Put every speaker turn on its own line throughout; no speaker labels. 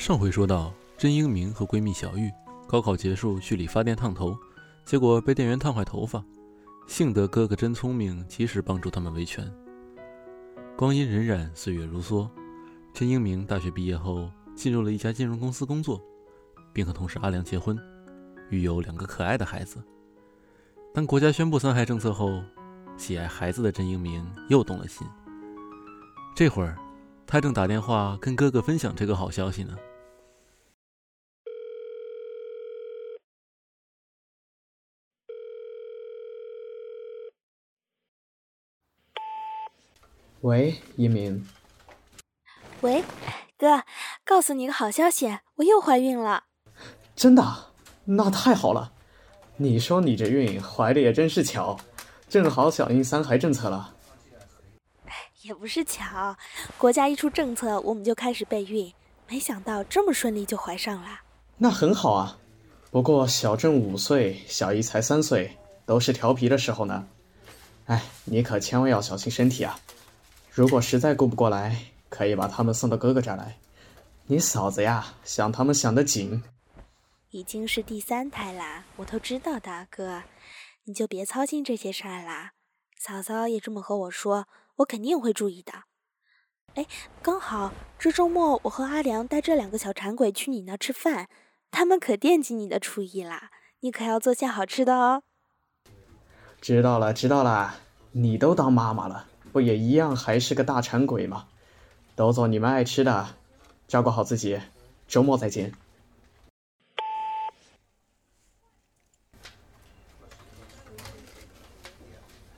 上回说到，甄英明和闺蜜小玉高考结束去理发店烫头，结果被店员烫坏头发。幸得哥哥真聪明，及时帮助他们维权。光阴荏苒，岁月如梭，甄英明大学毕业后进入了一家金融公司工作，并和同事阿良结婚，育有两个可爱的孩子。当国家宣布三孩政策后，喜爱孩子的甄英明又动了心。这会儿，他正打电话跟哥哥分享这个好消息呢。
喂，一鸣。
喂，哥，告诉你个好消息，我又怀孕了。
真的？那太好了。你说你这孕怀的也真是巧，正好响应三孩政策了。
也不是巧，国家一出政策，我们就开始备孕，没想到这么顺利就怀上了。
那很好啊。不过小郑五岁，小姨才三岁，都是调皮的时候呢。哎，你可千万要小心身体啊。如果实在顾不过来，可以把他们送到哥哥这儿来。你嫂子呀，想他们想得紧。
已经是第三胎啦，我都知道的，哥，你就别操心这些事儿啦。嫂嫂也这么和我说，我肯定会注意的。哎，刚好这周末我和阿良带这两个小馋鬼去你那吃饭，他们可惦记你的厨艺啦，你可要做些好吃的哦。
知道了，知道了，你都当妈妈了。不也一样，还是个大馋鬼吗？都做你们爱吃的，照顾好自己，周末再见。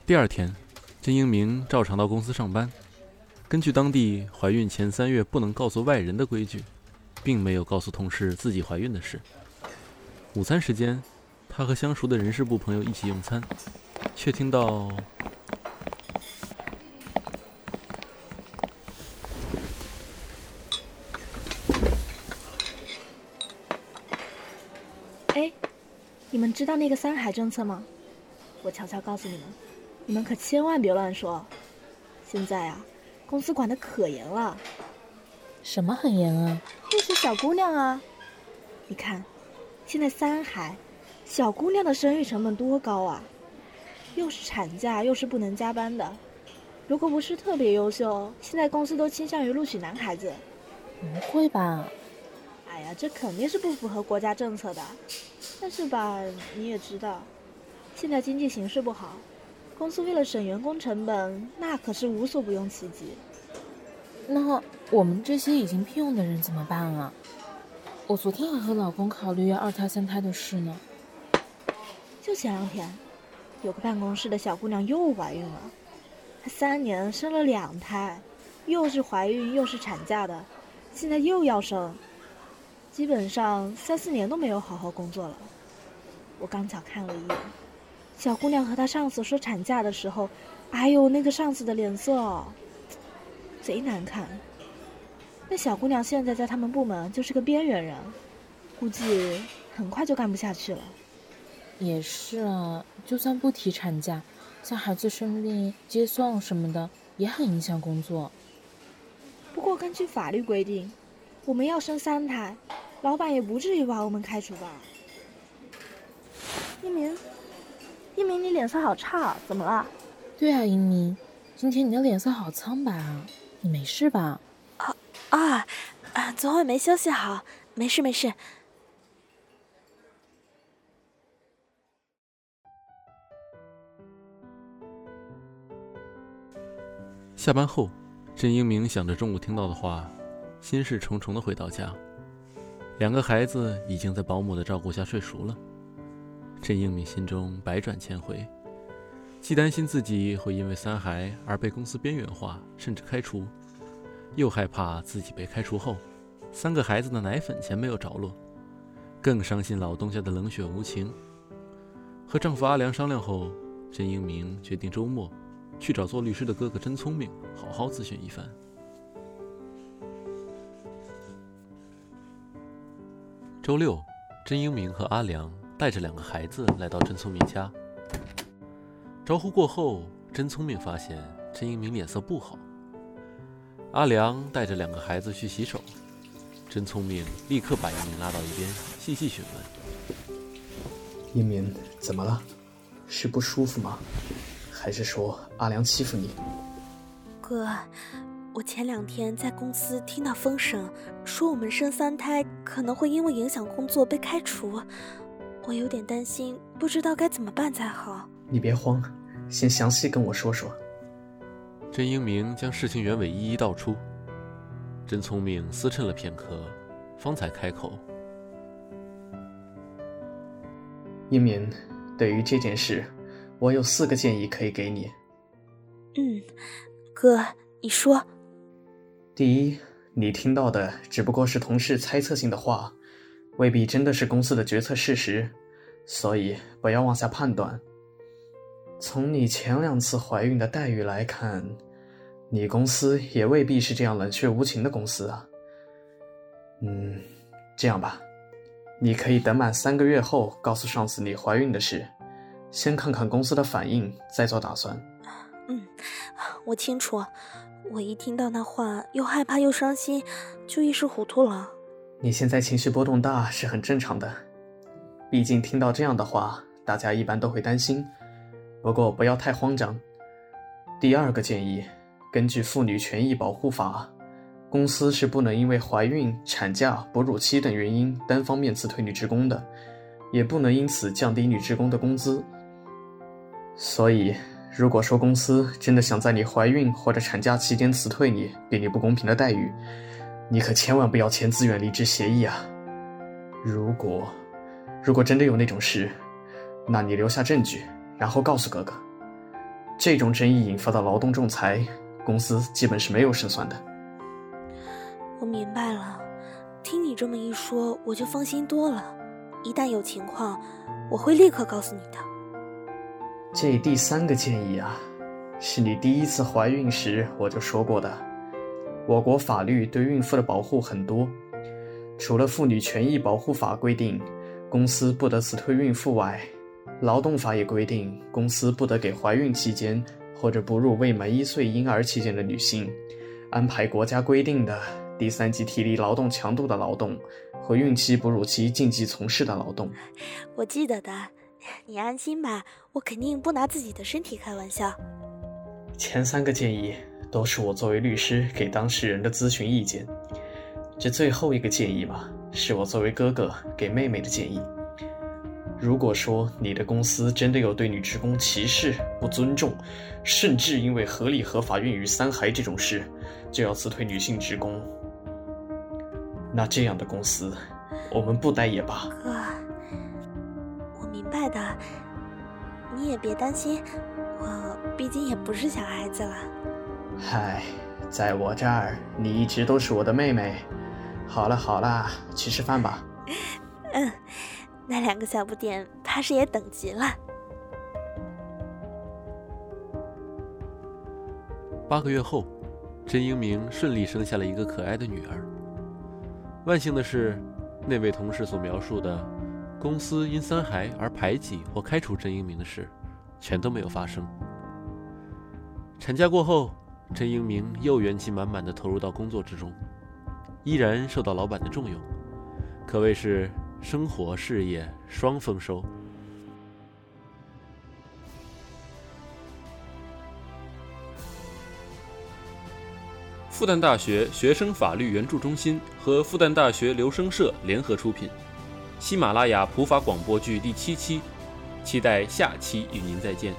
第二天，甄英明照常到公司上班。根据当地怀孕前三月不能告诉外人的规矩，并没有告诉同事自己怀孕的事。午餐时间，他和相熟的人事部朋友一起用餐，却听到。
你们知道那个三孩政策吗？我悄悄告诉你们，你们可千万别乱说。现在啊，公司管得可严了。
什么很严啊？
就是小姑娘啊。你看，现在三孩，小姑娘的生育成本多高啊？又是产假，又是不能加班的。如果不是特别优秀，现在公司都倾向于录取男孩子。
不会吧？
哎呀，这肯定是不符合国家政策的。但是吧，你也知道，现在经济形势不好，公司为了省员工成本，那可是无所不用其极。
那我们这些已经聘用的人怎么办啊？我昨天还和老公考虑要二胎三胎的事呢。
就前两天，有个办公室的小姑娘又怀孕了，她三年生了两胎，又是怀孕又是产假的，现在又要生，基本上三四年都没有好好工作了。我刚巧看了一眼，小姑娘和她上司说产假的时候，哎呦，那个上司的脸色，贼难看。那小姑娘现在在他们部门就是个边缘人，估计很快就干不下去了。
也是啊，就算不提产假，像孩子生病接送什么的，也很影响工作。
不过根据法律规定，我们要生三胎，老板也不至于把我们开除吧？一鸣，一鸣，你脸色好差，怎么了？
对啊，一鸣，今天你的脸色好苍白啊，你没事吧？
啊啊啊！昨晚没休息好，没事没事。
下班后，郑英明想着中午听到的话，心事重重的回到家。两个孩子已经在保姆的照顾下睡熟了。甄英明心中百转千回，既担心自己会因为三孩而被公司边缘化，甚至开除，又害怕自己被开除后，三个孩子的奶粉钱没有着落，更伤心老东家的冷血无情。和丈夫阿良商量后，甄英明决定周末去找做律师的哥哥甄聪明，好好咨询一番。周六，甄英明和阿良。带着两个孩子来到真聪明家，招呼过后，真聪明发现陈英明脸色不好。阿良带着两个孩子去洗手，真聪明立刻把英明拉到一边，细细询问：“
英明，怎么了？是不舒服吗？还是说阿良欺负你？”
哥，我前两天在公司听到风声，说我们生三胎可能会因为影响工作被开除，我有点担心，不知道该怎么办才好。
你别慌，先详细跟我说说。
甄英明将事情原委一一道出。甄聪明，思忖了片刻，方才开口：“
英明，对于这件事，我有四个建议可以给你。”“
嗯，哥，你说。”“
第一，你听到的只不过是同事猜测性的话，未必真的是公司的决策事实，所以不要妄下判断。从你前两次怀孕的待遇来看。”你公司也未必是这样冷血无情的公司啊。嗯，这样吧，你可以等满三个月后告诉上司你怀孕的事，先看看公司的反应，再做打算。
嗯，我清楚。我一听到那话，又害怕又伤心，就一时糊涂了。
你现在情绪波动大是很正常的，毕竟听到这样的话，大家一般都会担心。不过不要太慌张。第二个建议。根据《妇女权益保护法》，公司是不能因为怀孕、产假、哺乳期等原因单方面辞退女职工的，也不能因此降低女职工的工资。所以，如果说公司真的想在你怀孕或者产假期间辞退你，给你不公平的待遇，你可千万不要签自愿离职协议啊！如果，如果真的有那种事，那你留下证据，然后告诉哥哥，这种争议引发的劳动仲裁。公司基本是没有胜算的。
我明白了，听你这么一说，我就放心多了。一旦有情况，我会立刻告诉你的。
这第三个建议啊，是你第一次怀孕时我就说过的。我国法律对孕妇的保护很多，除了《妇女权益保护法》规定公司不得辞退孕妇外，劳动法也规定公司不得给怀孕期间。或者哺乳未满一岁婴儿期间的女性，安排国家规定的第三级体力劳动强度的劳动和孕期、哺乳期禁忌从事的劳动。
我记得的，你安心吧，我肯定不拿自己的身体开玩笑。
前三个建议都是我作为律师给当事人的咨询意见，这最后一个建议嘛，是我作为哥哥给妹妹的建议。如果说你的公司真的有对女职工歧视、不尊重，甚至因为合理合法孕育三孩这种事，就要辞退女性职工，那这样的公司，我们不待也罢。
哥，我明白的，你也别担心，我毕竟也不是小孩子了。
嗨，在我这儿，你一直都是我的妹妹。好了好了，去吃饭吧。
嗯。那两个小不点，怕是也等急了。
八个月后，甄英明顺利生下了一个可爱的女儿。万幸的是，那位同事所描述的公司因三孩而排挤或开除甄英明的事，全都没有发生。产假过后，陈英明又元气满满的投入到工作之中，依然受到老板的重用，可谓是。生活事业双丰收。复旦大学学生法律援助中心和复旦大学留声社联合出品，喜马拉雅普法广播剧第七期，期待下期与您再见。